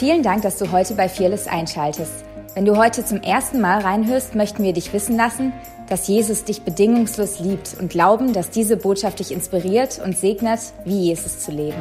Vielen Dank, dass du heute bei Fearless einschaltest. Wenn du heute zum ersten Mal reinhörst, möchten wir dich wissen lassen, dass Jesus dich bedingungslos liebt und glauben, dass diese Botschaft dich inspiriert und segnet, wie Jesus zu leben.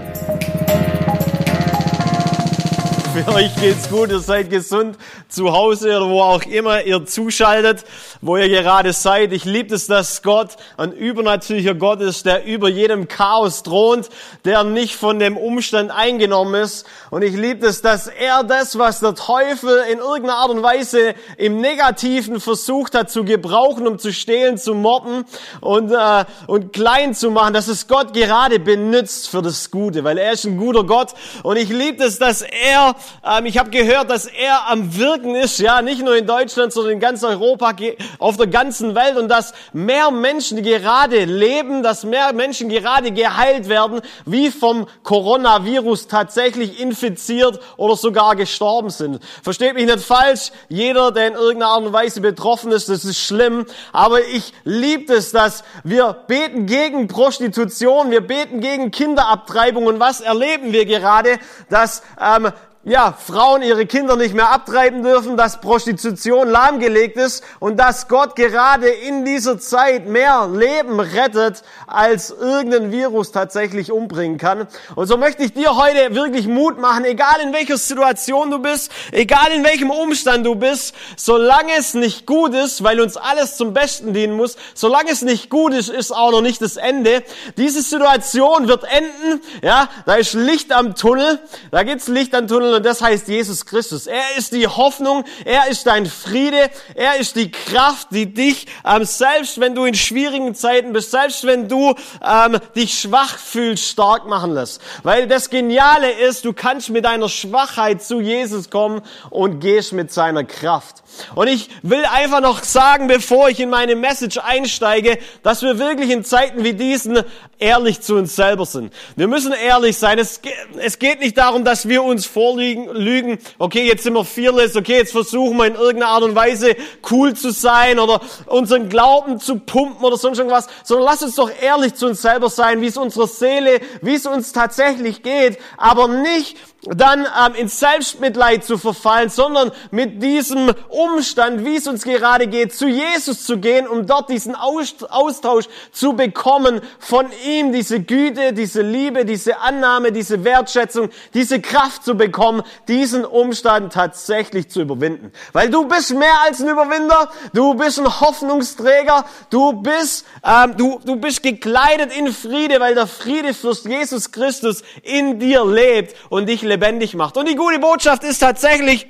Für euch geht's gut, ihr seid gesund zu Hause oder wo auch immer ihr zuschaltet, wo ihr gerade seid. Ich liebe es, dass Gott ein übernatürlicher Gott ist, der über jedem Chaos thront, der nicht von dem Umstand eingenommen ist. Und ich liebe es, dass er das, was der Teufel in irgendeiner Art und Weise im Negativen versucht hat zu gebrauchen, um zu stehlen, zu morden und, äh, und klein zu machen, dass es Gott gerade benutzt für das Gute, weil er ist ein guter Gott. Und ich liebe es, dass er ähm, ich habe gehört, dass er am Wirken ist, ja, nicht nur in Deutschland, sondern in ganz Europa, auf der ganzen Welt und dass mehr Menschen gerade leben, dass mehr Menschen gerade geheilt werden, wie vom Coronavirus tatsächlich infiziert oder sogar gestorben sind. Versteht mich nicht falsch, jeder, der in irgendeiner Art und Weise betroffen ist, das ist schlimm, aber ich liebe es, dass wir beten gegen Prostitution, wir beten gegen Kinderabtreibung und was erleben wir gerade, dass ähm, ja, Frauen ihre Kinder nicht mehr abtreiben dürfen, dass Prostitution lahmgelegt ist und dass Gott gerade in dieser Zeit mehr Leben rettet, als irgendein Virus tatsächlich umbringen kann. Und so möchte ich dir heute wirklich Mut machen, egal in welcher Situation du bist, egal in welchem Umstand du bist, solange es nicht gut ist, weil uns alles zum Besten dienen muss, solange es nicht gut ist, ist auch noch nicht das Ende. Diese Situation wird enden, ja, da ist Licht am Tunnel, da gibt's Licht am Tunnel und das heißt Jesus Christus. Er ist die Hoffnung, er ist dein Friede, er ist die Kraft, die dich, ähm, selbst wenn du in schwierigen Zeiten bist, selbst wenn du ähm, dich schwach fühlst, stark machen lässt. Weil das Geniale ist, du kannst mit deiner Schwachheit zu Jesus kommen und gehst mit seiner Kraft. Und ich will einfach noch sagen, bevor ich in meine Message einsteige, dass wir wirklich in Zeiten wie diesen ehrlich zu uns selber sind. Wir müssen ehrlich sein. Es, geht nicht darum, dass wir uns vorlügen, okay, jetzt sind wir fearless, okay, jetzt versuchen wir in irgendeiner Art und Weise cool zu sein oder unseren Glauben zu pumpen oder sonst irgendwas, sondern lass uns doch ehrlich zu uns selber sein, wie es unserer Seele, wie es uns tatsächlich geht, aber nicht dann ähm, in Selbstmitleid zu verfallen, sondern mit diesem Umstand, wie es uns gerade geht, zu Jesus zu gehen, um dort diesen Austausch zu bekommen von ihm, diese Güte, diese Liebe, diese Annahme, diese Wertschätzung, diese Kraft zu bekommen, diesen Umstand tatsächlich zu überwinden. Weil du bist mehr als ein Überwinder, du bist ein Hoffnungsträger, du bist, ähm, du, du bist gekleidet in Friede, weil der Friedefürst Jesus Christus in dir lebt und dich lebendig macht. Und die gute Botschaft ist tatsächlich,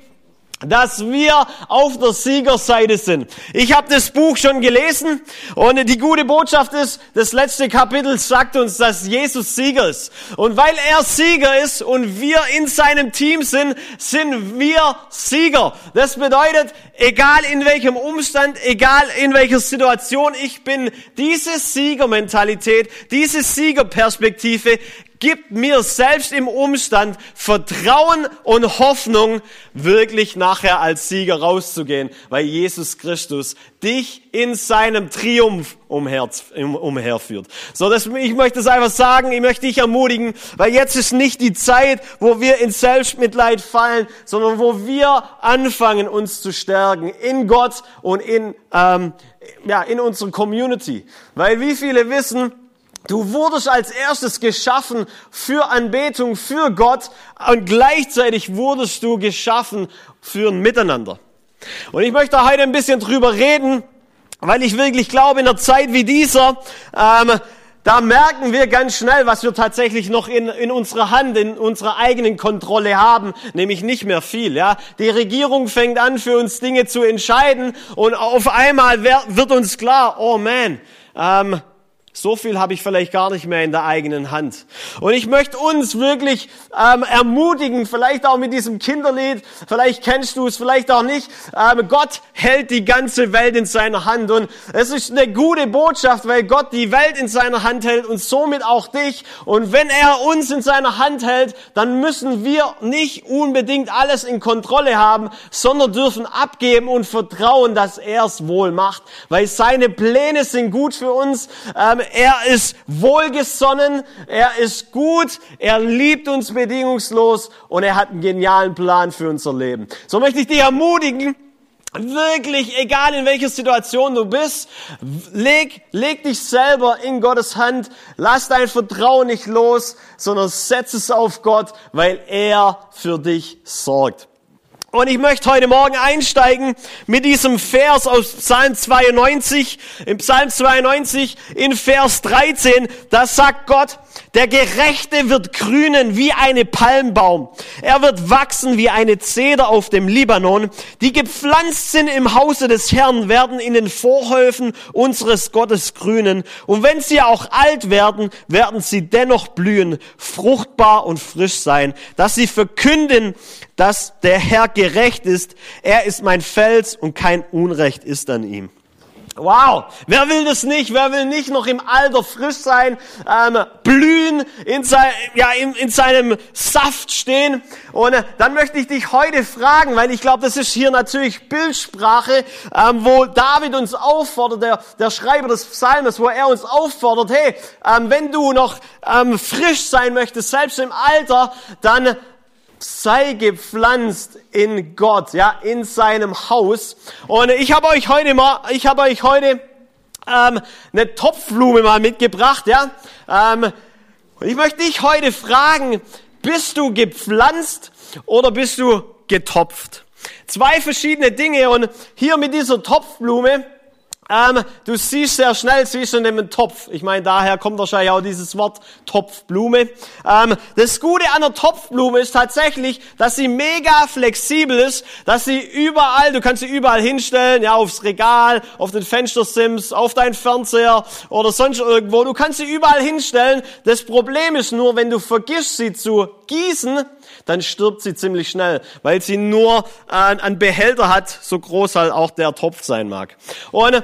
dass wir auf der Siegerseite sind. Ich habe das Buch schon gelesen und die gute Botschaft ist, das letzte Kapitel sagt uns, dass Jesus Sieger ist. Und weil er Sieger ist und wir in seinem Team sind, sind wir Sieger. Das bedeutet, egal in welchem Umstand, egal in welcher Situation ich bin, diese Siegermentalität, diese Siegerperspektive gibt mir selbst im Umstand Vertrauen und Hoffnung, wirklich nachher als Sieger rauszugehen, weil Jesus Christus dich in seinem Triumph umher, umherführt. So, das, ich möchte es einfach sagen, ich möchte dich ermutigen, weil jetzt ist nicht die Zeit, wo wir in Selbstmitleid fallen, sondern wo wir anfangen, uns zu stärken in Gott und in, ähm, ja, in unserer Community. Weil wie viele wissen, Du wurdest als erstes geschaffen für Anbetung, für Gott und gleichzeitig wurdest du geschaffen für ein Miteinander. Und ich möchte heute ein bisschen drüber reden, weil ich wirklich glaube, in einer Zeit wie dieser, ähm, da merken wir ganz schnell, was wir tatsächlich noch in, in unserer Hand, in unserer eigenen Kontrolle haben, nämlich nicht mehr viel. Ja, die Regierung fängt an, für uns Dinge zu entscheiden, und auf einmal wird uns klar: Oh man, ähm, so viel habe ich vielleicht gar nicht mehr in der eigenen Hand. Und ich möchte uns wirklich ähm, ermutigen, vielleicht auch mit diesem Kinderlied, vielleicht kennst du es, vielleicht auch nicht. Ähm, Gott hält die ganze Welt in seiner Hand. Und es ist eine gute Botschaft, weil Gott die Welt in seiner Hand hält und somit auch dich. Und wenn er uns in seiner Hand hält, dann müssen wir nicht unbedingt alles in Kontrolle haben, sondern dürfen abgeben und vertrauen, dass er es wohl macht. Weil seine Pläne sind gut für uns. Ähm, er ist wohlgesonnen, er ist gut, er liebt uns bedingungslos und er hat einen genialen Plan für unser Leben. So möchte ich dich ermutigen, Wirklich, egal in welcher Situation du bist, leg, leg dich selber in Gottes Hand, lass dein Vertrauen nicht los, sondern setz es auf Gott, weil er für dich sorgt. Und ich möchte heute Morgen einsteigen mit diesem Vers aus Psalm 92. Im Psalm 92 in Vers 13, da sagt Gott, der Gerechte wird grünen wie eine Palmbaum. Er wird wachsen wie eine Zeder auf dem Libanon. Die gepflanzt sind im Hause des Herrn, werden in den Vorhöfen unseres Gottes grünen. Und wenn sie auch alt werden, werden sie dennoch blühen, fruchtbar und frisch sein, dass sie verkünden, dass der Herr gerecht ist. Er ist mein Fels und kein Unrecht ist an ihm. Wow, wer will das nicht? Wer will nicht noch im Alter frisch sein, ähm, blühen, in, sein, ja, in, in seinem Saft stehen? Und äh, dann möchte ich dich heute fragen, weil ich glaube, das ist hier natürlich Bildsprache, ähm, wo David uns auffordert, der, der Schreiber des Psalmes, wo er uns auffordert, hey, ähm, wenn du noch ähm, frisch sein möchtest, selbst im Alter, dann sei gepflanzt in Gott, ja, in seinem Haus. Und ich habe euch heute mal, ich habe euch heute ähm, eine Topfblume mal mitgebracht, ja. Ähm, und ich möchte dich heute fragen, bist du gepflanzt oder bist du getopft? Zwei verschiedene Dinge und hier mit dieser Topfblume, ähm, du siehst sehr schnell, in dem Topf. Ich meine, daher kommt wahrscheinlich auch dieses Wort Topfblume. Ähm, das Gute an der Topfblume ist tatsächlich, dass sie mega flexibel ist, dass sie überall, du kannst sie überall hinstellen, ja, aufs Regal, auf den Fenstersims, auf deinen Fernseher oder sonst irgendwo. Du kannst sie überall hinstellen. Das Problem ist nur, wenn du vergisst, sie zu gießen, dann stirbt sie ziemlich schnell, weil sie nur äh, einen Behälter hat, so groß halt auch der Topf sein mag. Und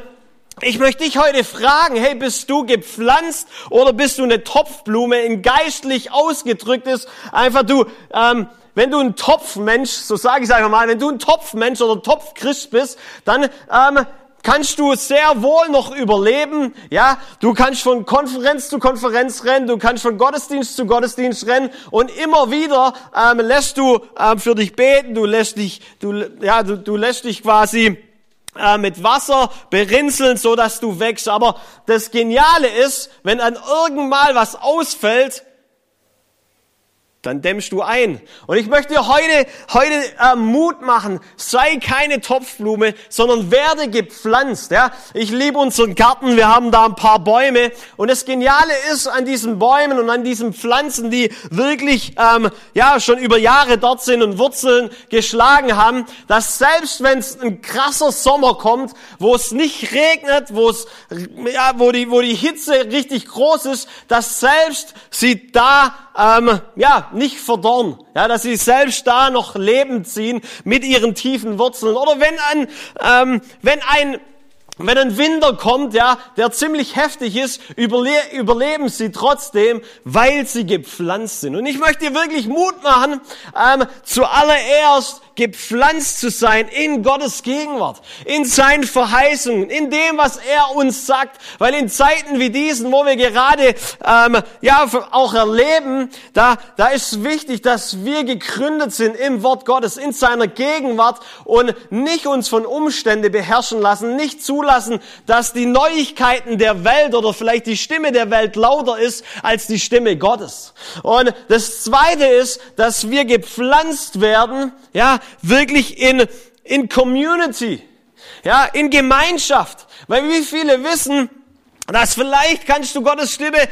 ich möchte dich heute fragen, hey, bist du gepflanzt oder bist du eine Topfblume, in geistlich ausgedrückt ist, einfach du, ähm, wenn du ein Topfmensch, so sage ich einfach mal, wenn du ein Topfmensch oder Topfchrist bist, dann ähm, kannst du sehr wohl noch überleben. Ja, du kannst von Konferenz zu Konferenz rennen, du kannst von Gottesdienst zu Gottesdienst rennen und immer wieder ähm, lässt du ähm, für dich beten, du lässt dich, du, ja, du, du lässt dich quasi äh, mit Wasser berinseln, so dass du wächst. Aber das Geniale ist, wenn an irgendwann was ausfällt, dann dämmst du ein. Und ich möchte dir heute, heute äh, Mut machen, sei keine Topfblume, sondern werde gepflanzt. Ja? Ich liebe unseren Garten, wir haben da ein paar Bäume. Und das Geniale ist an diesen Bäumen und an diesen Pflanzen, die wirklich ähm, ja schon über Jahre dort sind und Wurzeln geschlagen haben, dass selbst wenn es ein krasser Sommer kommt, wo es nicht regnet, wo es ja, wo die wo die Hitze richtig groß ist, dass selbst sie da ähm, ja, nicht verdorren, ja, dass sie selbst da noch Leben ziehen mit ihren tiefen Wurzeln. Oder wenn ein, ähm, wenn ein wenn ein Winter kommt, ja, der ziemlich heftig ist, überle überleben sie trotzdem, weil sie gepflanzt sind. Und ich möchte dir wirklich Mut machen, ähm, zuallererst gepflanzt zu sein in Gottes Gegenwart, in seinen Verheißungen, in dem, was er uns sagt. Weil in Zeiten wie diesen, wo wir gerade ähm, ja auch erleben, da, da ist wichtig, dass wir gegründet sind im Wort Gottes, in seiner Gegenwart und nicht uns von Umständen beherrschen lassen, nicht zulassen, dass die Neuigkeiten der Welt oder vielleicht die Stimme der Welt lauter ist als die Stimme Gottes. Und das Zweite ist, dass wir gepflanzt werden, ja, wirklich in, in Community, ja, in Gemeinschaft. Weil wie viele wissen, dass vielleicht kannst du Gottes Stimme, äh,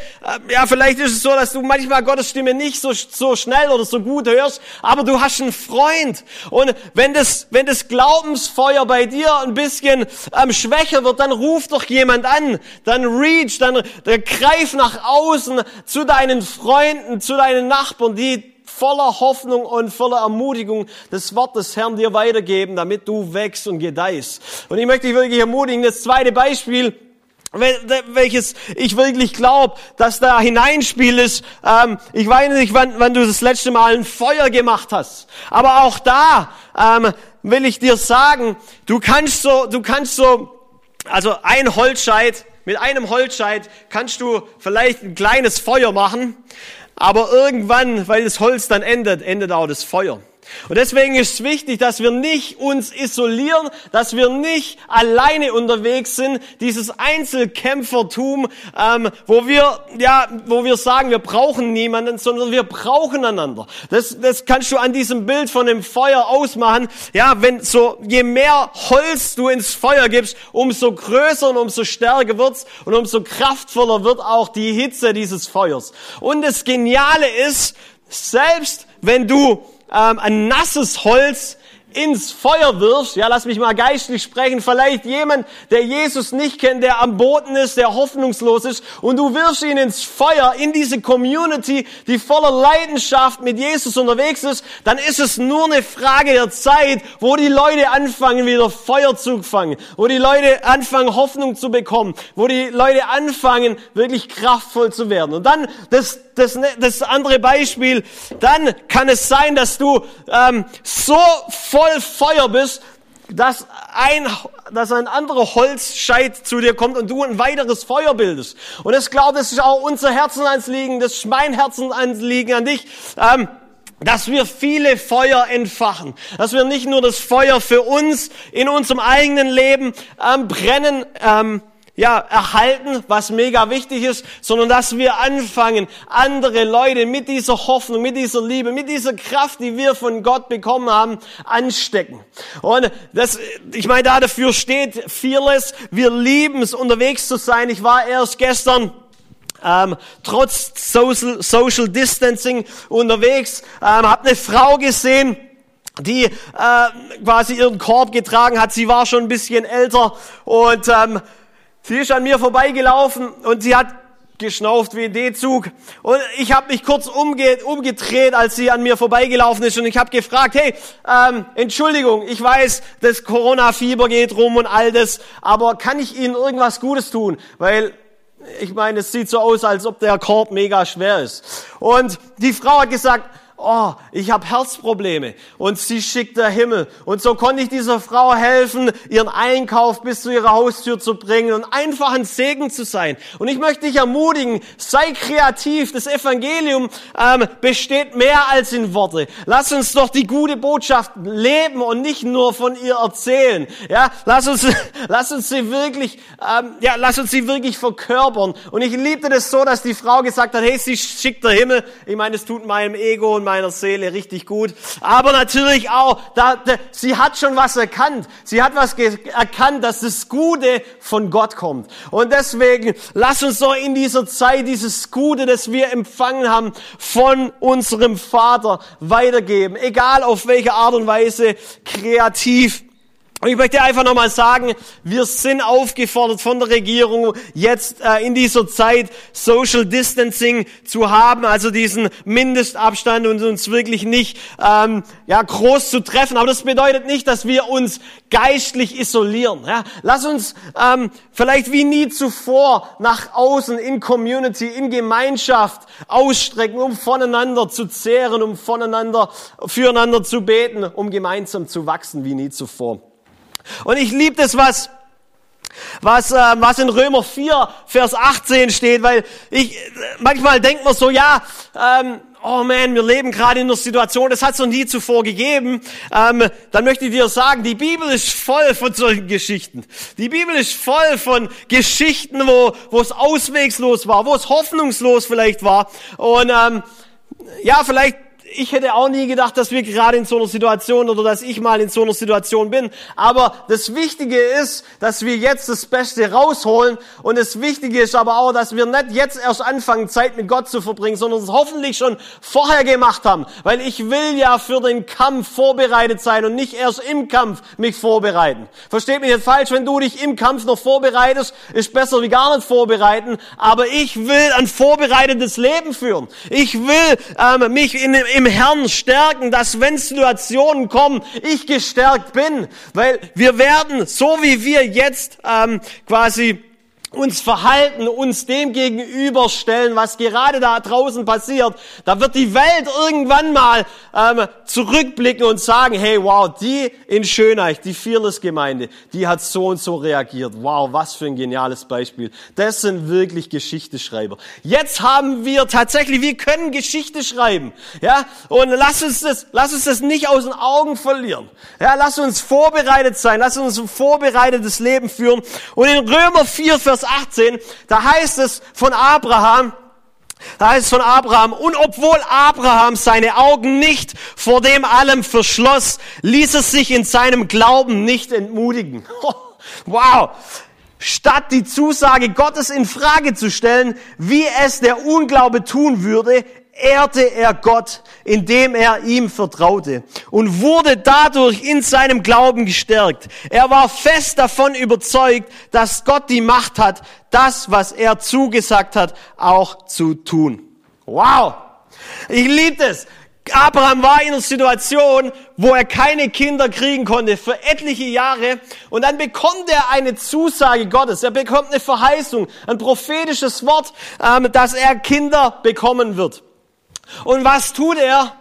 ja, vielleicht ist es so, dass du manchmal Gottes Stimme nicht so, so schnell oder so gut hörst, aber du hast einen Freund. Und wenn das, wenn das Glaubensfeuer bei dir ein bisschen ähm, schwächer wird, dann ruf doch jemand an, dann reach, dann, dann greif nach außen zu deinen Freunden, zu deinen Nachbarn, die voller Hoffnung und voller Ermutigung das Wort des Herrn dir weitergeben, damit du wächst und gedeihst. Und ich möchte dich wirklich ermutigen, das zweite Beispiel, welches ich wirklich glaube, dass da hineinspielt ist. Ähm, ich weiß nicht, wann, wann du das letzte Mal ein Feuer gemacht hast, aber auch da ähm, will ich dir sagen, du kannst so, du kannst so, also ein Holzscheit mit einem Holzscheit kannst du vielleicht ein kleines Feuer machen, aber irgendwann, weil das Holz dann endet, endet auch das Feuer. Und deswegen ist es wichtig, dass wir nicht uns isolieren, dass wir nicht alleine unterwegs sind, dieses Einzelkämpfertum, ähm, wo wir ja, wo wir sagen, wir brauchen niemanden, sondern wir brauchen einander. Das, das kannst du an diesem Bild von dem Feuer ausmachen. Ja, wenn so je mehr Holz du ins Feuer gibst, umso größer und umso stärker wird's und umso kraftvoller wird auch die Hitze dieses Feuers. Und das Geniale ist, selbst wenn du ähm, ein nasses Holz ins Feuer wirfst, ja, lass mich mal geistlich sprechen, vielleicht jemand, der Jesus nicht kennt, der am Boden ist, der hoffnungslos ist, und du wirfst ihn ins Feuer, in diese Community, die voller Leidenschaft mit Jesus unterwegs ist, dann ist es nur eine Frage der Zeit, wo die Leute anfangen, wieder Feuer zu fangen, wo die Leute anfangen, Hoffnung zu bekommen, wo die Leute anfangen, wirklich kraftvoll zu werden. Und dann das das, ne, das andere Beispiel, dann kann es sein, dass du ähm, so voll Feuer bist, dass ein, dass ein anderer Holzscheit zu dir kommt und du ein weiteres Feuer bildest. Und ich glaube, das ist auch unser Herzenanliegen, das ist mein Herzenanliegen an dich. Ähm, dass wir viele Feuer entfachen, dass wir nicht nur das Feuer für uns in unserem eigenen Leben ähm, brennen, ähm, ja, erhalten, was mega wichtig ist, sondern dass wir anfangen, andere Leute mit dieser Hoffnung, mit dieser Liebe, mit dieser Kraft, die wir von Gott bekommen haben, anstecken. Und das, ich meine, da dafür steht Fearless. Wir lieben es, unterwegs zu sein. Ich war erst gestern ähm, trotz Social, Social Distancing unterwegs, ähm, habe eine Frau gesehen, die äh, quasi ihren Korb getragen hat. Sie war schon ein bisschen älter und ähm, Sie ist an mir vorbeigelaufen und sie hat geschnauft wie ein D-Zug. Und ich habe mich kurz umge umgedreht, als sie an mir vorbeigelaufen ist und ich habe gefragt, hey, ähm, Entschuldigung, ich weiß, das Corona-Fieber geht rum und all das, aber kann ich Ihnen irgendwas Gutes tun? Weil ich meine, es sieht so aus, als ob der Korb mega schwer ist. Und die Frau hat gesagt, oh, ich habe Herzprobleme und sie schickt der Himmel. Und so konnte ich dieser Frau helfen, ihren Einkauf bis zu ihrer Haustür zu bringen und einfach ein Segen zu sein. Und ich möchte dich ermutigen, sei kreativ. Das Evangelium ähm, besteht mehr als in Worte. Lass uns doch die gute Botschaft leben und nicht nur von ihr erzählen. Ja, lass uns, lass uns sie wirklich, ähm, ja, lass uns sie wirklich verkörpern. Und ich liebte das so, dass die Frau gesagt hat, hey, sie schickt der Himmel. Ich meine, es tut meinem Ego und meinem meiner Seele richtig gut. Aber natürlich auch, da, da, sie hat schon was erkannt. Sie hat was erkannt, dass das Gute von Gott kommt. Und deswegen, lass uns doch in dieser Zeit dieses Gute, das wir empfangen haben, von unserem Vater weitergeben. Egal auf welche Art und Weise, kreativ und ich möchte einfach nochmal sagen, wir sind aufgefordert von der Regierung, jetzt äh, in dieser Zeit Social Distancing zu haben, also diesen Mindestabstand und uns wirklich nicht ähm, ja, groß zu treffen. Aber das bedeutet nicht, dass wir uns geistlich isolieren. Ja? Lass uns ähm, vielleicht wie nie zuvor nach außen in Community, in Gemeinschaft ausstrecken, um voneinander zu zehren, um voneinander, füreinander zu beten, um gemeinsam zu wachsen wie nie zuvor. Und ich liebe das, was, was, äh, was in Römer 4, Vers 18 steht, weil ich, manchmal denkt man so, ja, ähm, oh man, wir leben gerade in einer Situation, das hat es noch nie zuvor gegeben, ähm, dann möchte ich dir sagen, die Bibel ist voll von solchen Geschichten. Die Bibel ist voll von Geschichten, wo, wo es auswegslos war, wo es hoffnungslos vielleicht war. Und ähm, ja, vielleicht ich hätte auch nie gedacht, dass wir gerade in so einer Situation oder dass ich mal in so einer Situation bin. Aber das Wichtige ist, dass wir jetzt das Beste rausholen. Und das Wichtige ist aber auch, dass wir nicht jetzt erst anfangen, Zeit mit Gott zu verbringen, sondern es hoffentlich schon vorher gemacht haben. Weil ich will ja für den Kampf vorbereitet sein und nicht erst im Kampf mich vorbereiten. Versteht mich nicht falsch, wenn du dich im Kampf noch vorbereitest, ist besser wie gar nicht vorbereiten. Aber ich will ein vorbereitetes Leben führen. Ich will ähm, mich in, im Herrn stärken, dass wenn Situationen kommen, ich gestärkt bin. Weil wir werden, so wie wir jetzt ähm, quasi uns verhalten, uns dem gegenüberstellen, was gerade da draußen passiert, da wird die Welt irgendwann mal ähm, zurückblicken und sagen, hey, wow, die in Schöneich, die Fearless-Gemeinde, die hat so und so reagiert. Wow, was für ein geniales Beispiel. Das sind wirklich Geschichteschreiber. Jetzt haben wir tatsächlich, wir können Geschichte schreiben. Ja, und lass uns das, lass uns das nicht aus den Augen verlieren. Ja, lass uns vorbereitet sein, lass uns ein vorbereitetes Leben führen. Und in Römer 4, Vers 18, da heißt es von Abraham, da heißt es von Abraham, und obwohl Abraham seine Augen nicht vor dem allem verschloss, ließ es sich in seinem Glauben nicht entmutigen. Wow! Statt die Zusage Gottes in Frage zu stellen, wie es der Unglaube tun würde, ehrte er Gott, indem er ihm vertraute und wurde dadurch in seinem Glauben gestärkt. Er war fest davon überzeugt, dass Gott die Macht hat, das, was er zugesagt hat, auch zu tun. Wow! Ich liebe es. Abraham war in einer Situation, wo er keine Kinder kriegen konnte für etliche Jahre und dann bekommt er eine Zusage Gottes, er bekommt eine Verheißung, ein prophetisches Wort, ähm, dass er Kinder bekommen wird. Und was tut er?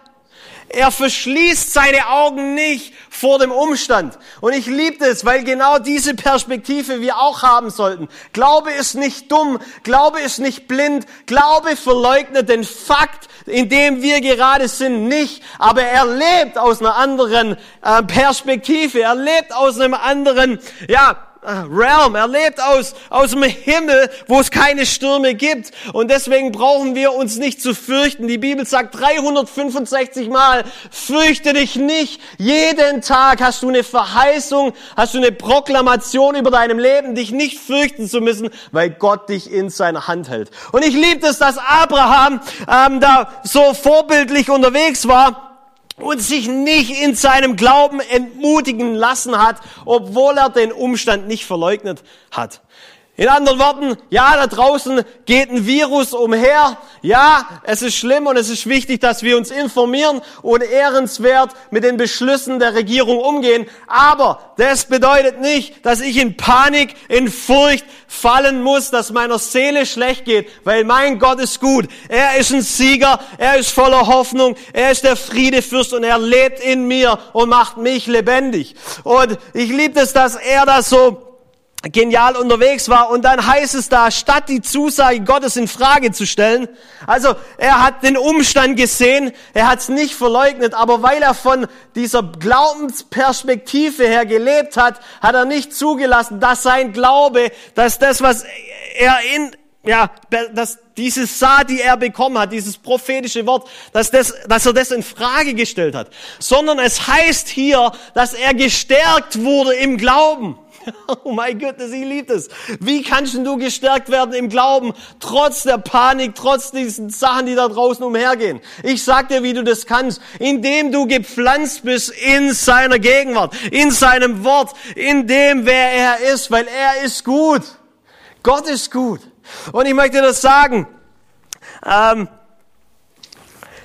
Er verschließt seine Augen nicht vor dem Umstand. Und ich liebe es, weil genau diese Perspektive wir auch haben sollten. Glaube ist nicht dumm, Glaube ist nicht blind, Glaube verleugnet den Fakt, in dem wir gerade sind, nicht. Aber er lebt aus einer anderen äh, Perspektive, er lebt aus einem anderen, ja, Realm. Er lebt aus, aus dem Himmel, wo es keine Stürme gibt. Und deswegen brauchen wir uns nicht zu fürchten. Die Bibel sagt 365 Mal, fürchte dich nicht. Jeden Tag hast du eine Verheißung, hast du eine Proklamation über deinem Leben, dich nicht fürchten zu müssen, weil Gott dich in seiner Hand hält. Und ich liebe es, dass Abraham ähm, da so vorbildlich unterwegs war und sich nicht in seinem Glauben entmutigen lassen hat, obwohl er den Umstand nicht verleugnet hat. In anderen Worten, ja, da draußen geht ein Virus umher. Ja, es ist schlimm und es ist wichtig, dass wir uns informieren und ehrenswert mit den Beschlüssen der Regierung umgehen. Aber das bedeutet nicht, dass ich in Panik, in Furcht fallen muss, dass meiner Seele schlecht geht, weil mein Gott ist gut. Er ist ein Sieger, er ist voller Hoffnung, er ist der Friedefürst und er lebt in mir und macht mich lebendig. Und ich liebe es, dass er das so genial unterwegs war und dann heißt es da, statt die Zusage Gottes in Frage zu stellen, also er hat den Umstand gesehen, er hat es nicht verleugnet, aber weil er von dieser Glaubensperspektive her gelebt hat, hat er nicht zugelassen, dass sein Glaube, dass das, was er in, ja, dass diese Saat, die er bekommen hat, dieses prophetische Wort, dass, das, dass er das in Frage gestellt hat, sondern es heißt hier, dass er gestärkt wurde im Glauben. Oh mein Gott, ich liebe es. Wie kannst du gestärkt werden im Glauben, trotz der Panik, trotz diesen Sachen, die da draußen umhergehen? Ich sag dir, wie du das kannst, indem du gepflanzt bist in seiner Gegenwart, in seinem Wort, in dem, wer er ist, weil er ist gut. Gott ist gut. Und ich möchte das sagen. Ähm,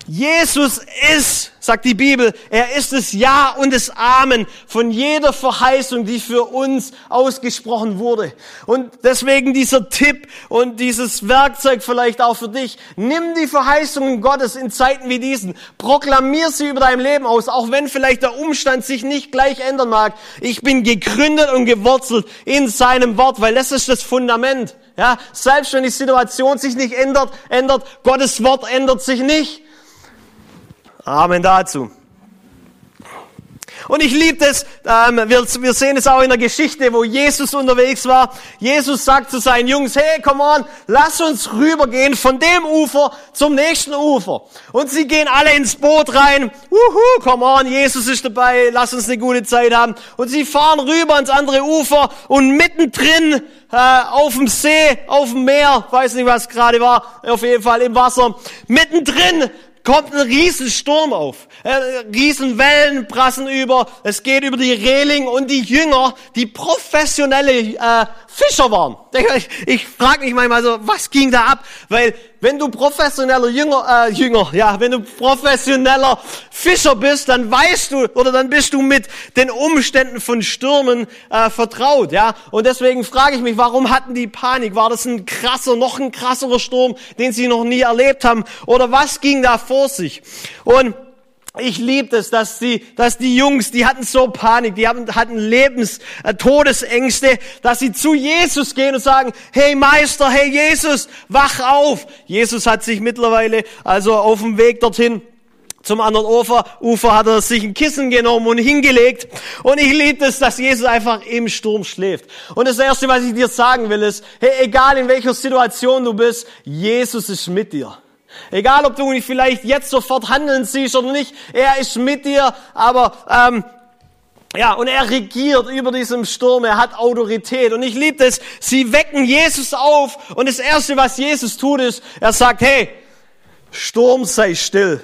Jesus ist, sagt die Bibel, er ist das Ja und das Amen von jeder Verheißung, die für uns ausgesprochen wurde. Und deswegen dieser Tipp und dieses Werkzeug vielleicht auch für dich. Nimm die Verheißungen Gottes in Zeiten wie diesen. Proklamier sie über dein Leben aus, auch wenn vielleicht der Umstand sich nicht gleich ändern mag. Ich bin gegründet und gewurzelt in seinem Wort, weil das ist das Fundament. Ja, selbst wenn die Situation sich nicht ändert, ändert, Gottes Wort ändert sich nicht. Amen dazu. Und ich liebe es, ähm, wir, wir sehen es auch in der Geschichte, wo Jesus unterwegs war. Jesus sagt zu seinen Jungs, hey, come on, lass uns rübergehen von dem Ufer zum nächsten Ufer. Und sie gehen alle ins Boot rein. Wuhu, come on, Jesus ist dabei, lass uns eine gute Zeit haben. Und sie fahren rüber ins andere Ufer und mittendrin äh, auf dem See, auf dem Meer, weiß nicht, was gerade war, auf jeden Fall im Wasser, mittendrin kommt ein Riesensturm auf. Äh, Riesenwellen prassen über. Es geht über die Reling und die Jünger, die professionelle äh, Fischer waren. Ich, ich frage mich manchmal so, was ging da ab? Weil wenn du professioneller Jünger, äh, Jünger, ja, wenn du professioneller Fischer bist, dann weißt du oder dann bist du mit den Umständen von Stürmen äh, vertraut, ja. Und deswegen frage ich mich, warum hatten die Panik? War das ein krasser, noch ein krasserer Sturm, den sie noch nie erlebt haben? Oder was ging da vor sich? Und ich liebe es, dass die, dass die Jungs, die hatten so Panik, die hatten, hatten Lebens, äh, Todesängste, dass sie zu Jesus gehen und sagen, hey Meister, hey Jesus, wach auf. Jesus hat sich mittlerweile, also auf dem Weg dorthin, zum anderen Ufer, Ufer hat er sich ein Kissen genommen und hingelegt. Und ich liebe es, dass Jesus einfach im Sturm schläft. Und das Erste, was ich dir sagen will, ist, hey, egal in welcher Situation du bist, Jesus ist mit dir. Egal, ob du vielleicht jetzt sofort handeln siehst oder nicht, er ist mit dir, aber ähm, ja, und er regiert über diesem Sturm, er hat Autorität. Und ich liebe es, sie wecken Jesus auf und das Erste, was Jesus tut, ist, er sagt, hey, Sturm sei still.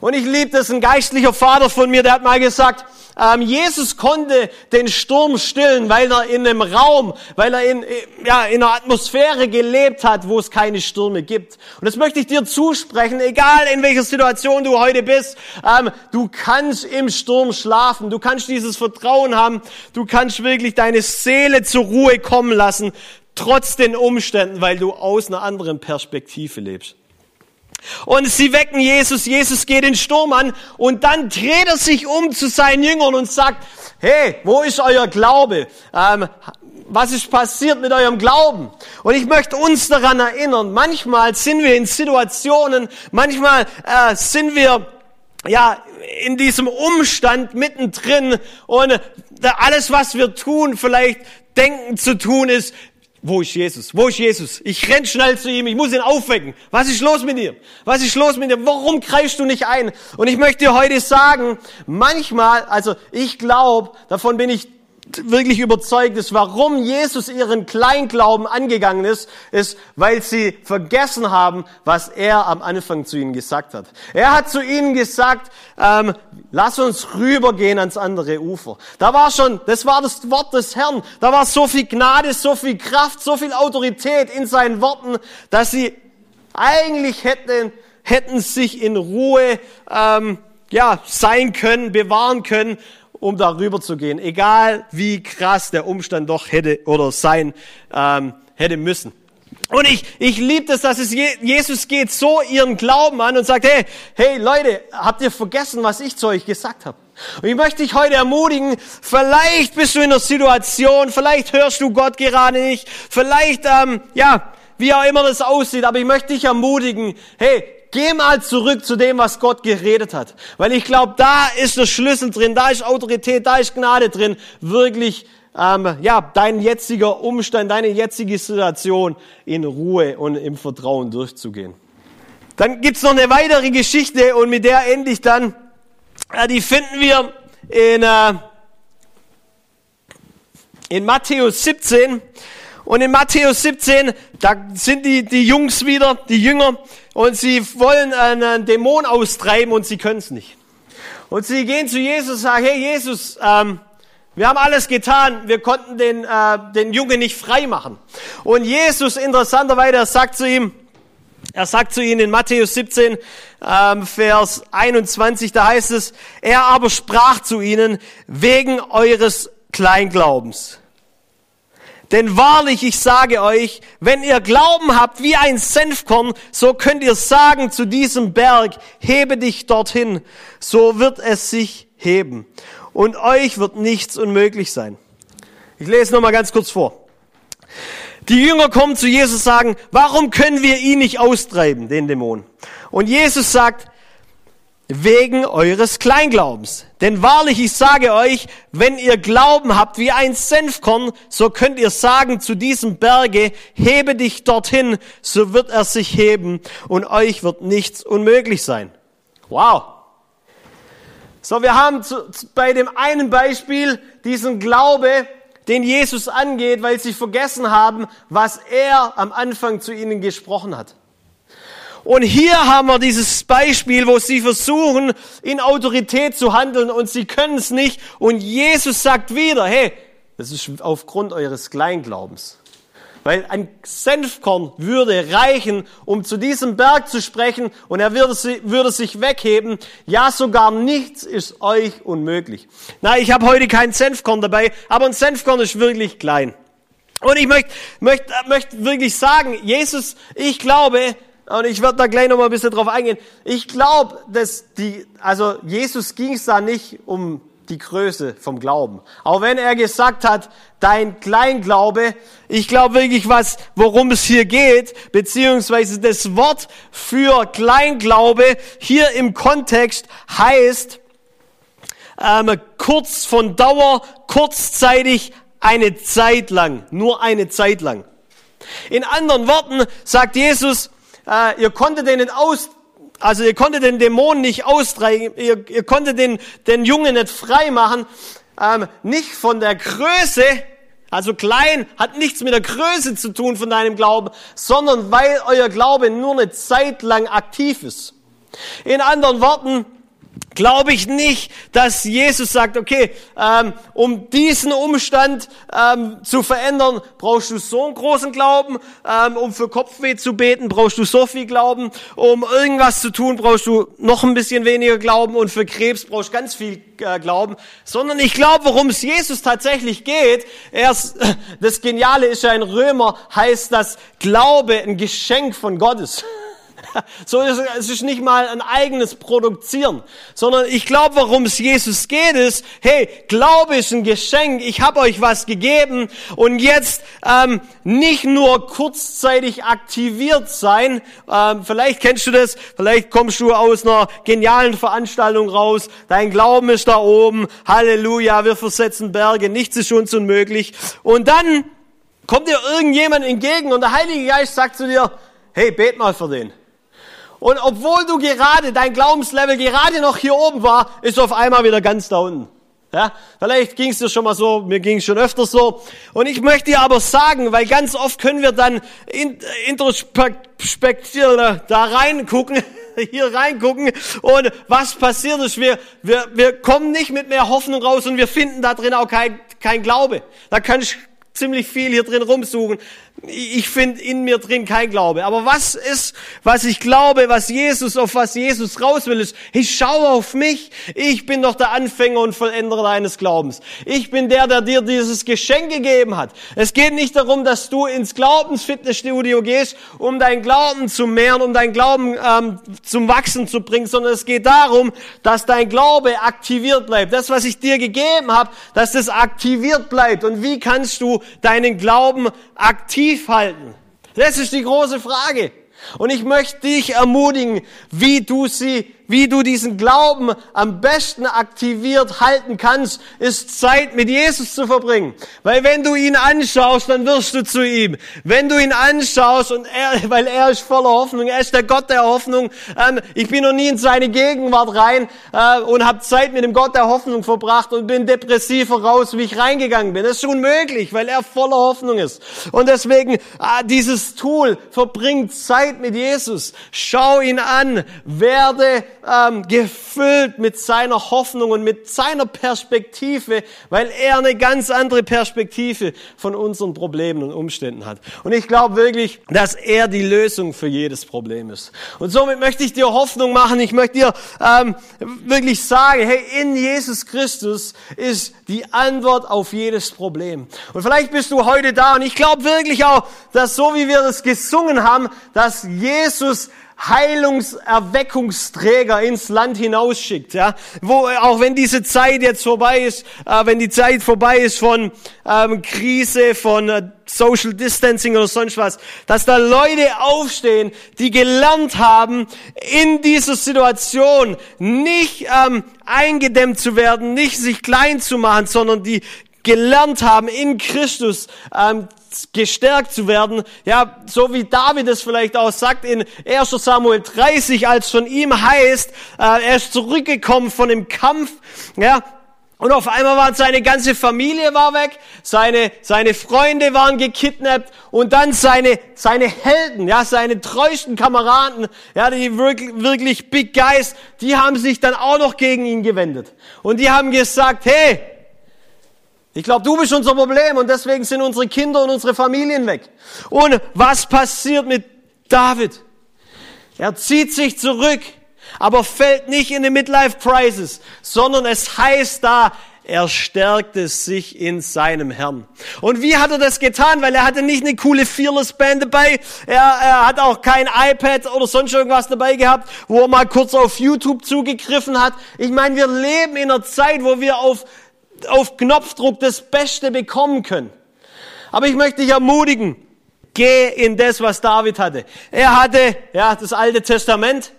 Und ich liebe das, ein geistlicher Vater von mir, der hat mal gesagt, ähm, Jesus konnte den Sturm stillen, weil er in einem Raum, weil er in, ja, in einer Atmosphäre gelebt hat, wo es keine Stürme gibt. Und das möchte ich dir zusprechen, egal in welcher Situation du heute bist, ähm, du kannst im Sturm schlafen, du kannst dieses Vertrauen haben, du kannst wirklich deine Seele zur Ruhe kommen lassen, trotz den Umständen, weil du aus einer anderen Perspektive lebst. Und sie wecken Jesus, Jesus geht den Sturm an und dann dreht er sich um zu seinen Jüngern und sagt, hey, wo ist euer Glaube? Ähm, was ist passiert mit eurem Glauben? Und ich möchte uns daran erinnern, manchmal sind wir in Situationen, manchmal äh, sind wir ja in diesem Umstand mittendrin und alles, was wir tun, vielleicht denken zu tun ist, wo ist Jesus? Wo ist Jesus? Ich renn schnell zu ihm, ich muss ihn aufwecken. Was ist los mit dir? Was ist los mit dir? Warum greifst du nicht ein? Und ich möchte dir heute sagen, manchmal, also ich glaube, davon bin ich wirklich überzeugt ist, warum Jesus ihren Kleinglauben angegangen ist, ist, weil sie vergessen haben, was er am Anfang zu ihnen gesagt hat. Er hat zu ihnen gesagt, ähm, lass uns rübergehen ans andere Ufer. Da war schon, das war das Wort des Herrn. Da war so viel Gnade, so viel Kraft, so viel Autorität in seinen Worten, dass sie eigentlich hätten, hätten sich in Ruhe ähm, ja, sein können, bewahren können um darüber zu gehen, egal wie krass der Umstand doch hätte oder sein ähm, hätte müssen. Und ich, ich liebe es, dass es Jesus geht so ihren Glauben an und sagt, hey, hey Leute, habt ihr vergessen, was ich zu euch gesagt habe? Und ich möchte dich heute ermutigen, vielleicht bist du in einer Situation, vielleicht hörst du Gott gerade nicht, vielleicht, ähm, ja, wie auch immer das aussieht, aber ich möchte dich ermutigen, hey, Geh mal zurück zu dem, was Gott geredet hat. Weil ich glaube, da ist der Schlüssel drin, da ist Autorität, da ist Gnade drin, wirklich ähm, ja, dein jetziger Umstand, deine jetzige Situation in Ruhe und im Vertrauen durchzugehen. Dann gibt's noch eine weitere Geschichte und mit der ende ich dann. Äh, die finden wir in, äh, in Matthäus 17. Und in Matthäus 17, da sind die, die Jungs wieder, die Jünger, und sie wollen einen Dämon austreiben und sie können es nicht. Und sie gehen zu Jesus und sagen, hey Jesus, ähm, wir haben alles getan, wir konnten den, äh, den Jungen nicht frei machen. Und Jesus, interessanterweise, sagt zu ihm, er sagt zu ihnen in Matthäus 17, ähm, Vers 21, da heißt es, er aber sprach zu ihnen, wegen eures Kleinglaubens. Denn wahrlich, ich sage euch, wenn ihr Glauben habt wie ein Senfkorn, so könnt ihr sagen zu diesem Berg, hebe dich dorthin, so wird es sich heben. Und euch wird nichts unmöglich sein. Ich lese noch mal ganz kurz vor. Die Jünger kommen zu Jesus und sagen, warum können wir ihn nicht austreiben, den Dämon? Und Jesus sagt, wegen eures Kleinglaubens. Denn wahrlich, ich sage euch, wenn ihr Glauben habt wie ein Senfkorn, so könnt ihr sagen zu diesem Berge, hebe dich dorthin, so wird er sich heben und euch wird nichts unmöglich sein. Wow. So, wir haben zu, bei dem einen Beispiel diesen Glaube, den Jesus angeht, weil sie vergessen haben, was er am Anfang zu ihnen gesprochen hat. Und hier haben wir dieses Beispiel, wo sie versuchen, in Autorität zu handeln und sie können es nicht. Und Jesus sagt wieder, hey, das ist aufgrund eures Kleinglaubens. Weil ein Senfkorn würde reichen, um zu diesem Berg zu sprechen und er würde, würde sich wegheben. Ja, sogar nichts ist euch unmöglich. Na, ich habe heute kein Senfkorn dabei, aber ein Senfkorn ist wirklich klein. Und ich möchte möchte, möchte wirklich sagen, Jesus, ich glaube, und ich werde da gleich noch mal ein bisschen drauf eingehen. Ich glaube, dass die, also Jesus ging es da nicht um die Größe vom Glauben. Auch wenn er gesagt hat, dein Kleinglaube, ich glaube wirklich was, worum es hier geht, beziehungsweise das Wort für Kleinglaube hier im Kontext heißt ähm, kurz von Dauer, kurzzeitig, eine Zeit lang, nur eine Zeit lang. In anderen Worten sagt Jesus, äh, ihr konntet den nicht aus, also ihr konntet den Dämon nicht austreiben, ihr, ihr konntet den, den Jungen nicht frei machen, ähm, nicht von der Größe, also klein hat nichts mit der Größe zu tun von deinem Glauben, sondern weil euer Glaube nur eine Zeit lang aktiv ist. In anderen Worten, glaube ich nicht, dass Jesus sagt, okay, ähm, um diesen Umstand ähm, zu verändern, brauchst du so einen großen Glauben, ähm, um für Kopfweh zu beten, brauchst du so viel Glauben, um irgendwas zu tun, brauchst du noch ein bisschen weniger Glauben. Und für Krebs brauchst du ganz viel äh, Glauben, sondern ich glaube, worum es Jesus tatsächlich geht, erst, das Geniale ist ja in Römer, heißt das Glaube ein Geschenk von Gottes. So ist es ist nicht mal ein eigenes Produzieren, sondern ich glaube, worum es Jesus geht, ist, hey, Glaube ist ein Geschenk, ich habe euch was gegeben. Und jetzt ähm, nicht nur kurzzeitig aktiviert sein, ähm, vielleicht kennst du das, vielleicht kommst du aus einer genialen Veranstaltung raus, dein Glauben ist da oben, Halleluja, wir versetzen Berge, nichts ist uns unmöglich. Und dann kommt dir irgendjemand entgegen und der Heilige Geist sagt zu dir, hey, bet mal für den. Und obwohl du gerade, dein Glaubenslevel gerade noch hier oben war, ist auf einmal wieder ganz da unten. Ja, vielleicht ging es dir schon mal so, mir ging es schon öfter so. Und ich möchte dir aber sagen, weil ganz oft können wir dann in, introspektieren, da reingucken, hier reingucken und was passiert ist, wir, wir, wir kommen nicht mit mehr Hoffnung raus und wir finden da drin auch kein, kein Glaube. Da kann ich ziemlich viel hier drin rumsuchen ich finde in mir drin kein Glaube. Aber was ist, was ich glaube, was Jesus, auf was Jesus raus will, ist, ich schaue auf mich. Ich bin doch der Anfänger und Vollender deines Glaubens. Ich bin der, der dir dieses Geschenk gegeben hat. Es geht nicht darum, dass du ins Glaubensfitnessstudio gehst, um dein Glauben zu mehren, um dein Glauben ähm, zum Wachsen zu bringen, sondern es geht darum, dass dein Glaube aktiviert bleibt. Das, was ich dir gegeben habe, dass das aktiviert bleibt. Und wie kannst du deinen Glauben aktiv tief halten? Das ist die große Frage. Und ich möchte dich ermutigen, wie du sie wie du diesen Glauben am besten aktiviert halten kannst, ist Zeit mit Jesus zu verbringen. Weil wenn du ihn anschaust, dann wirst du zu ihm. Wenn du ihn anschaust und er, weil er ist voller Hoffnung, er ist der Gott der Hoffnung. Ähm, ich bin noch nie in seine Gegenwart rein äh, und habe Zeit mit dem Gott der Hoffnung verbracht und bin depressiver raus, wie ich reingegangen bin. Das ist unmöglich, weil er voller Hoffnung ist. Und deswegen äh, dieses Tool verbringt Zeit mit Jesus. Schau ihn an, werde ähm, gefüllt mit seiner Hoffnung und mit seiner Perspektive, weil er eine ganz andere Perspektive von unseren Problemen und Umständen hat. Und ich glaube wirklich, dass er die Lösung für jedes Problem ist. Und somit möchte ich dir Hoffnung machen. Ich möchte dir ähm, wirklich sagen, hey, in Jesus Christus ist die Antwort auf jedes Problem. Und vielleicht bist du heute da und ich glaube wirklich auch, dass so wie wir das gesungen haben, dass Jesus Heilungserweckungsträger ins Land hinausschickt, ja, wo auch wenn diese Zeit jetzt vorbei ist, äh, wenn die Zeit vorbei ist von ähm, Krise, von äh, Social Distancing oder sonst was, dass da Leute aufstehen, die gelernt haben, in dieser Situation nicht ähm, eingedämmt zu werden, nicht sich klein zu machen, sondern die gelernt haben, in Christus ähm, gestärkt zu werden. Ja, so wie David es vielleicht auch sagt in 1 Samuel 30, als von ihm heißt, äh, er ist zurückgekommen von dem Kampf, ja, und auf einmal war seine ganze Familie war weg, seine, seine Freunde waren gekidnappt und dann seine, seine Helden, ja, seine treuesten Kameraden, ja, die wirklich, wirklich Big Guys, die haben sich dann auch noch gegen ihn gewendet. Und die haben gesagt, hey, Ich glaube, du bist unser Problem und deswegen sind unsere Kinder und unsere Familien weg. Und was passiert mit David? Er zieht sich zurück, aber fällt nicht in eine Midlife Crisis, sondern es heißt da, er stärkte sich in seinem Herrn. Und wie hat er das getan? Weil er hatte nicht eine coole Fearless Band dabei. Er, er hat auch kein iPad oder sonst irgendwas dabei gehabt, wo er mal kurz auf YouTube zugegriffen hat. Ich meine, wir leben in einer Zeit, wo wir auf, auf Knopfdruck das Beste bekommen können. Aber ich möchte dich ermutigen, geh in das, was David hatte. Er hatte, ja, das Alte Testament.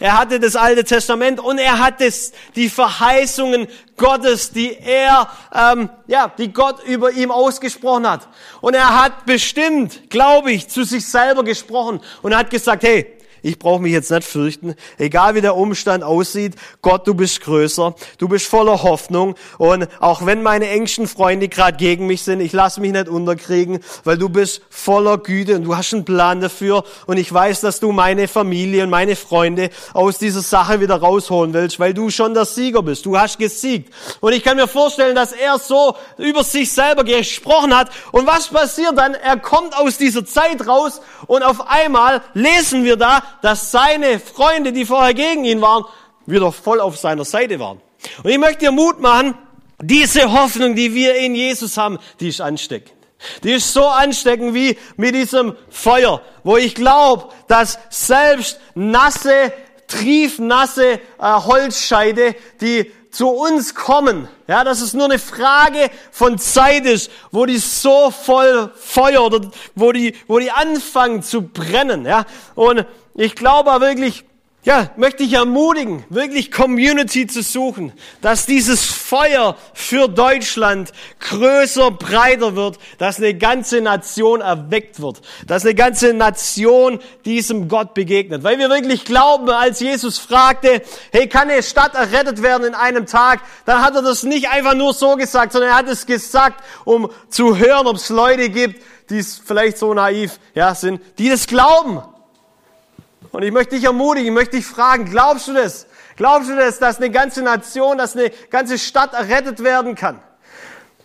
Er hatte das Alte Testament und er hatte die Verheißungen Gottes, die er, ähm, ja, die Gott über ihm ausgesprochen hat. Und er hat bestimmt, glaube ich, zu sich selber gesprochen und hat gesagt, hey, ich brauche mich jetzt nicht fürchten, egal wie der Umstand aussieht. Gott, du bist größer, du bist voller Hoffnung und auch wenn meine engsten Freunde gerade gegen mich sind, ich lasse mich nicht unterkriegen, weil du bist voller Güte und du hast einen Plan dafür und ich weiß, dass du meine Familie und meine Freunde aus dieser Sache wieder rausholen willst, weil du schon der Sieger bist. Du hast gesiegt. Und ich kann mir vorstellen, dass er so über sich selber gesprochen hat. Und was passiert dann? Er kommt aus dieser Zeit raus und auf einmal lesen wir da, dass seine Freunde, die vorher gegen ihn waren, wieder voll auf seiner Seite waren. Und ich möchte dir Mut machen, diese Hoffnung, die wir in Jesus haben, die ist ansteckend. Die ist so ansteckend wie mit diesem Feuer, wo ich glaube, dass selbst nasse, triefnasse äh, Holzscheide, die zu uns kommen, ja, dass es nur eine Frage von Zeit ist, wo die so voll Feuer oder wo die, wo die anfangen zu brennen, ja. Und ich glaube wirklich, ja, möchte ich ermutigen, wirklich Community zu suchen, dass dieses Feuer für Deutschland größer, breiter wird, dass eine ganze Nation erweckt wird, dass eine ganze Nation diesem Gott begegnet. Weil wir wirklich glauben, als Jesus fragte, hey, kann eine Stadt errettet werden in einem Tag, dann hat er das nicht einfach nur so gesagt, sondern er hat es gesagt, um zu hören, ob es Leute gibt, die es vielleicht so naiv ja, sind, die das glauben. Und ich möchte dich ermutigen, ich möchte dich fragen, glaubst du das? Glaubst du das, dass eine ganze Nation, dass eine ganze Stadt errettet werden kann?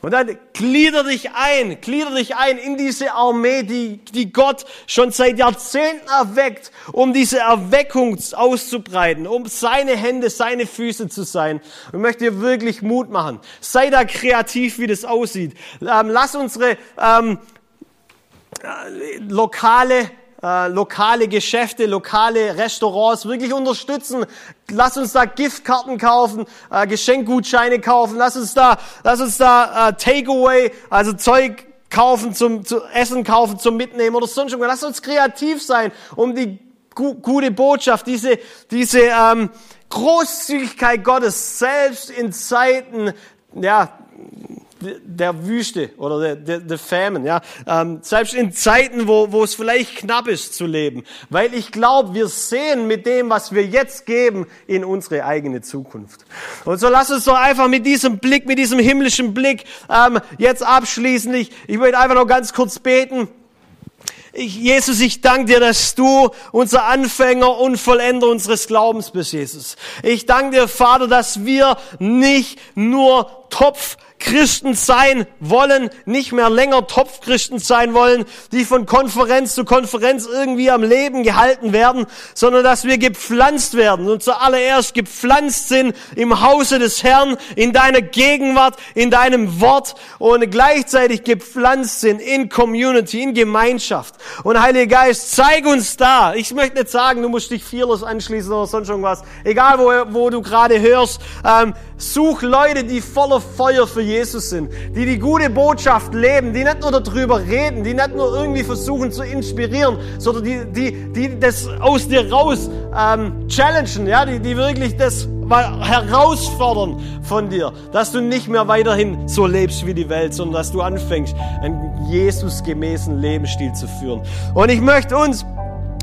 Und dann glieder dich ein, glieder dich ein in diese Armee, die, die Gott schon seit Jahrzehnten erweckt, um diese Erweckung auszubreiten, um seine Hände, seine Füße zu sein. Und möchte dir wirklich Mut machen. Sei da kreativ, wie das aussieht. Ähm, lass unsere ähm, äh, lokale äh, lokale Geschäfte, lokale Restaurants wirklich unterstützen. Lass uns da Giftkarten kaufen, äh, Geschenkgutscheine kaufen. Lass uns da, lass uns da äh, Takeaway, also Zeug kaufen zum, zu Essen kaufen zum Mitnehmen oder sonst irgendwas. Lass uns kreativ sein, um die gu gute Botschaft, diese, diese ähm, Großzügigkeit Gottes selbst in Zeiten ja, der Wüste oder der, der, der Famine, ja. Ähm, selbst in Zeiten, wo, wo es vielleicht knapp ist zu leben. Weil ich glaube, wir sehen mit dem, was wir jetzt geben, in unsere eigene Zukunft. Und so lass uns doch einfach mit diesem Blick, mit diesem himmlischen Blick ähm, jetzt abschließen. Ich, ich möchte einfach noch ganz kurz beten. Ich, Jesus, ich danke dir, dass du unser Anfänger und Vollender unseres Glaubens bist, Jesus. Ich danke dir, Vater, dass wir nicht nur Topf Christen sein wollen, nicht mehr länger Topfchristen sein wollen, die von Konferenz zu Konferenz irgendwie am Leben gehalten werden, sondern dass wir gepflanzt werden und zuallererst gepflanzt sind im Hause des Herrn, in deiner Gegenwart, in deinem Wort und gleichzeitig gepflanzt sind in Community, in Gemeinschaft. Und Heiliger Geist, zeig uns da. Ich möchte nicht sagen, du musst dich Fearless anschließen oder sonst irgendwas. Egal, wo, wo du gerade hörst, ähm, such Leute, die voller Feuer für Jesus sind, die die gute Botschaft leben, die nicht nur darüber reden, die nicht nur irgendwie versuchen zu inspirieren, sondern die, die, die das aus dir raus ähm, challengen, ja, die, die wirklich das herausfordern von dir, dass du nicht mehr weiterhin so lebst wie die Welt, sondern dass du anfängst, einen Jesus-gemäßen Lebensstil zu führen. Und ich möchte uns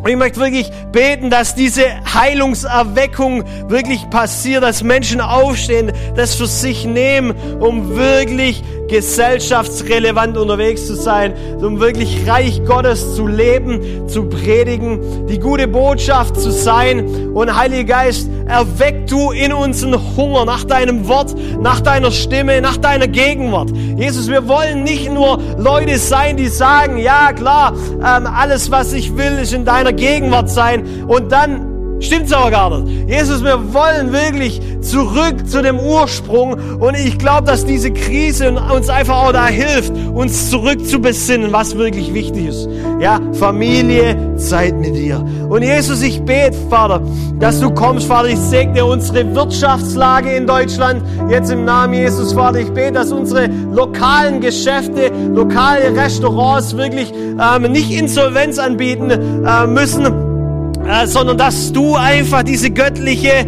Und ich möchte wirklich beten, dass diese Heilungserweckung wirklich passiert, dass Menschen aufstehen, das für sich nehmen, um wirklich gesellschaftsrelevant unterwegs zu sein, um wirklich Reich Gottes zu leben, zu predigen, die gute Botschaft zu sein. Und Heiliger Geist, erweck du in uns einen Hunger nach deinem Wort, nach deiner Stimme, nach deiner Gegenwart. Jesus, wir wollen nicht nur Leute sein, die sagen, ja klar, ähm, alles was ich will, ist in deiner Gegenwart sein und dann Stimmt's aber gar nicht. Jesus, wir wollen wirklich zurück zu dem Ursprung und ich glaube, dass diese Krise uns einfach auch da hilft, uns zurück zu besinnen, was wirklich wichtig ist. Ja, Familie, Zeit mit dir. Und Jesus, ich bete, Vater, dass du kommst, Vater. Ich segne unsere Wirtschaftslage in Deutschland jetzt im Namen Jesus, Vater. Ich bete, dass unsere lokalen Geschäfte, lokale Restaurants wirklich ähm, nicht Insolvenz anbieten äh, müssen äh, sondern dass du einfach diese göttliche,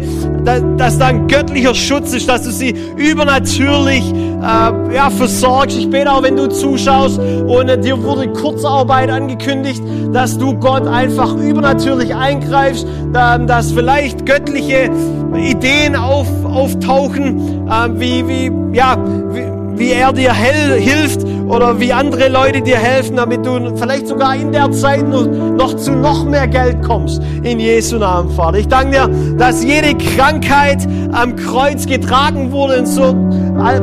dass da ein göttlicher Schutz ist, dass du sie übernatürlich äh, ja, versorgst. Ich bete auch, wenn du zuschaust und äh, dir wurde Kurzarbeit angekündigt, dass du Gott einfach übernatürlich eingreifst, äh, dass vielleicht göttliche Ideen auf, auftauchen, äh, wie, wie, ja, wie, wie er dir hilft oder wie andere Leute dir helfen, damit du vielleicht sogar in der Zeit noch zu noch mehr Geld kommst. In Jesu Namen, Vater. Ich danke dir, dass jede Krankheit am Kreuz getragen wurde und so,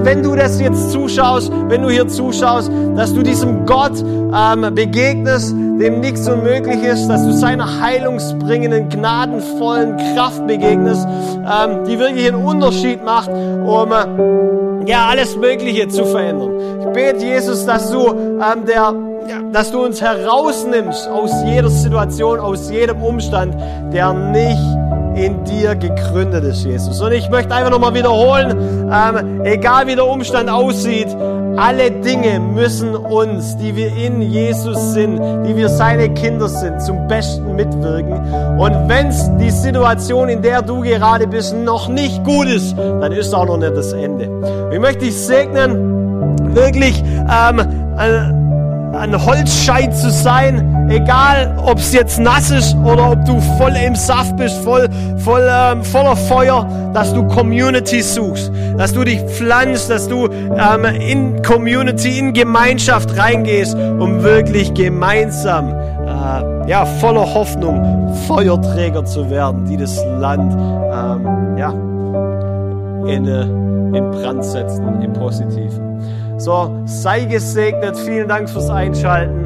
wenn du das jetzt zuschaust, wenn du hier zuschaust, dass du diesem Gott ähm, begegnest, dem nichts unmöglich ist, dass du seiner heilungsbringenden, gnadenvollen Kraft begegnest, ähm, die wirklich einen Unterschied macht, um äh, ja, alles Mögliche zu verändern. Ich bete, Jesus, dass du, ähm, der, ja, dass du uns herausnimmst aus jeder Situation, aus jedem Umstand, der nicht in dir gegründet ist, Jesus. Und ich möchte einfach nochmal wiederholen, ähm, egal wie der Umstand aussieht, alle Dinge müssen uns, die wir in Jesus sind, die wir seine Kinder sind, zum Besten mitwirken. Und wenn die Situation, in der du gerade bist, noch nicht gut ist, dann ist auch noch nicht das Ende. Ich möchte dich segnen, wirklich ähm, ein Holzscheit zu sein, egal ob es jetzt nass ist oder ob du voll im Saft bist, voll, voll ähm, voller Feuer, dass du Community suchst, dass du dich pflanzt, dass du ähm, in Community, in Gemeinschaft reingehst, um wirklich gemeinsam, äh, ja, voller Hoffnung Feuerträger zu werden, die das Land, ähm, ja, in, äh, in Brand setzen, im Positiven. So, sei gesegnet. Vielen Dank fürs Einschalten.